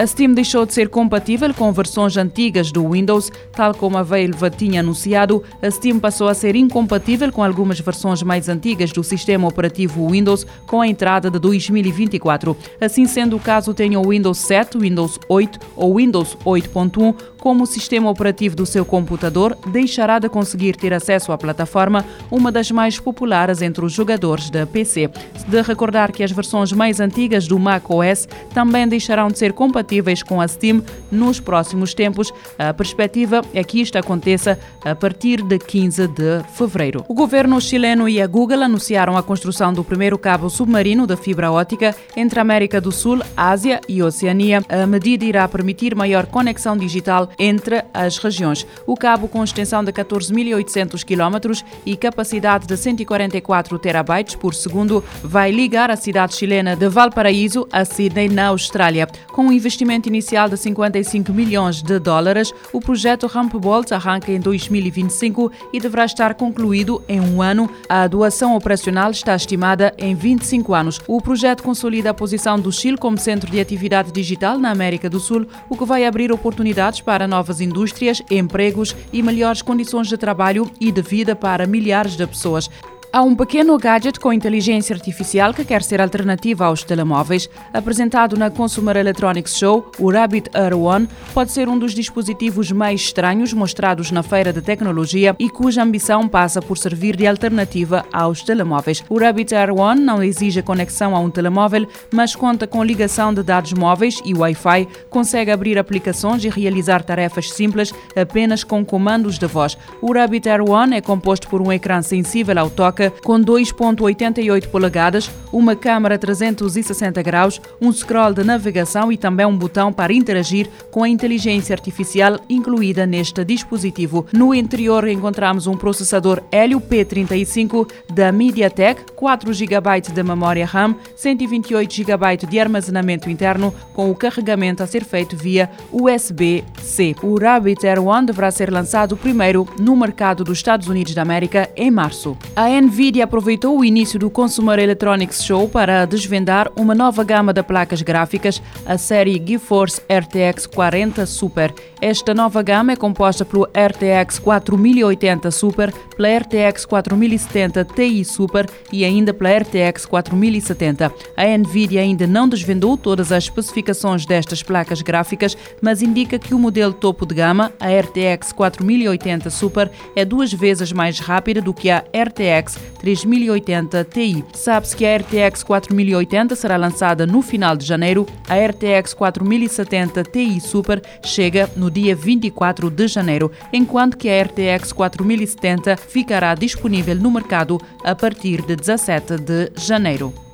A Steam deixou de ser compatível com versões antigas do Windows, tal como a Valve tinha anunciado. A Steam passou a ser incompatível com algumas versões mais antigas do sistema operativo Windows com a entrada de 2024. Assim sendo o caso, tenha o Windows 7, Windows 8 ou Windows 8.1 como sistema operativo do seu computador, deixará de conseguir ter acesso à plataforma, uma das mais populares entre os jogadores da PC. De recordar que as versões mais antigas do Mac OS também deixarão de ser compatíveis com a Steam nos próximos tempos. A perspectiva é que isto aconteça a partir de 15 de fevereiro. O governo chileno e a Google anunciaram a construção do primeiro cabo submarino de fibra ótica entre a América do Sul, Ásia e Oceania. A medida irá permitir maior conexão digital entre as regiões. O cabo, com extensão de 14.800 km e capacidade de 144 terabytes por segundo, vai ligar a cidade chilena de Valparaíso a Sydney, na Austrália. Com um investimento inicial de 55 milhões de dólares, o projeto Ramp Bolt arranca em 2025 e deverá estar concluído em um ano. A doação operacional está estimada em 25 anos. O projeto consolida a posição do Chile como centro de atividade digital na América do Sul, o que vai abrir oportunidades para novas indústrias, empregos e melhores condições de trabalho e de vida para milhares de pessoas. Há um pequeno gadget com inteligência artificial que quer ser alternativa aos telemóveis. Apresentado na Consumer Electronics Show, o Rabbit Air One pode ser um dos dispositivos mais estranhos mostrados na feira de tecnologia e cuja ambição passa por servir de alternativa aos telemóveis. O Rabbit Air One não exige conexão a um telemóvel, mas conta com ligação de dados móveis e Wi-Fi, consegue abrir aplicações e realizar tarefas simples apenas com comandos de voz. O Rabbit Air One é composto por um ecrã sensível ao toque com 2.88 polegadas, uma câmara 360 graus, um scroll de navegação e também um botão para interagir com a inteligência artificial incluída neste dispositivo. No interior encontramos um processador Helio P35 da MediaTek, 4 GB de memória RAM, 128 GB de armazenamento interno, com o carregamento a ser feito via USB-C. O Rabbit Air One deverá ser lançado primeiro no mercado dos Estados Unidos da América em março. A Nvidia aproveitou o início do Consumer Electronics Show para desvendar uma nova gama de placas gráficas, a série GeForce RTX 40 Super. Esta nova gama é composta pelo RTX 4080 Super, pela RTX 4070 Ti Super e ainda pela RTX 4070. A Nvidia ainda não desvendou todas as especificações destas placas gráficas, mas indica que o modelo topo de gama, a RTX 4080 Super, é duas vezes mais rápida do que a RTX 3080 Ti. Sabe-se que a RTX 4080 será lançada no final de janeiro. A RTX 4070 Ti Super chega no dia 24 de janeiro, enquanto que a RTX 4070 ficará disponível no mercado a partir de 17 de janeiro.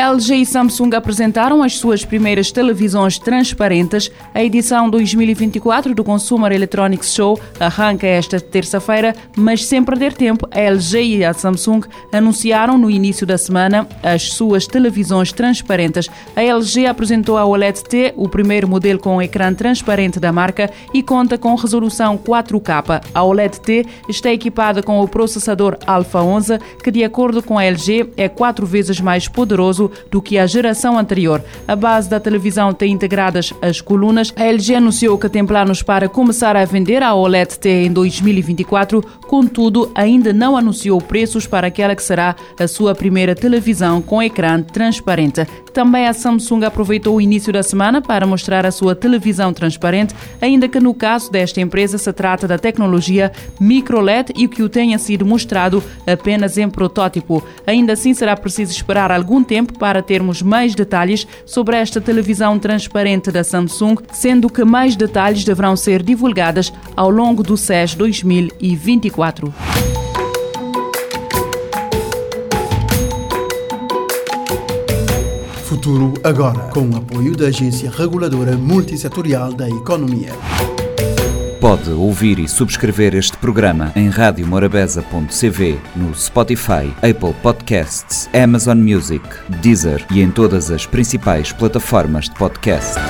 LG e Samsung apresentaram as suas primeiras televisões transparentes. A edição 2024 do Consumer Electronics Show arranca esta terça-feira, mas sem perder tempo, a LG e a Samsung anunciaram no início da semana as suas televisões transparentes. A LG apresentou a OLED T, o primeiro modelo com um ecrã transparente da marca e conta com resolução 4K. A OLED T está equipada com o processador Alpha 11, que de acordo com a LG é quatro vezes mais poderoso do que a geração anterior. A base da televisão tem integradas as colunas. A LG anunciou que tem planos para começar a vender a OLED T em 2024, contudo, ainda não anunciou preços para aquela que será a sua primeira televisão com ecrã transparente. Também a Samsung aproveitou o início da semana para mostrar a sua televisão transparente, ainda que no caso desta empresa se trata da tecnologia microLED e que o tenha sido mostrado apenas em protótipo. Ainda assim, será preciso esperar algum tempo para termos mais detalhes sobre esta televisão transparente da Samsung, sendo que mais detalhes deverão ser divulgadas ao longo do SES 2024. Futuro agora, com o apoio da Agência Reguladora Multissetorial da Economia. Pode ouvir e subscrever este programa em radiomorabeza.cv, no Spotify, Apple Podcasts, Amazon Music, Deezer e em todas as principais plataformas de podcast.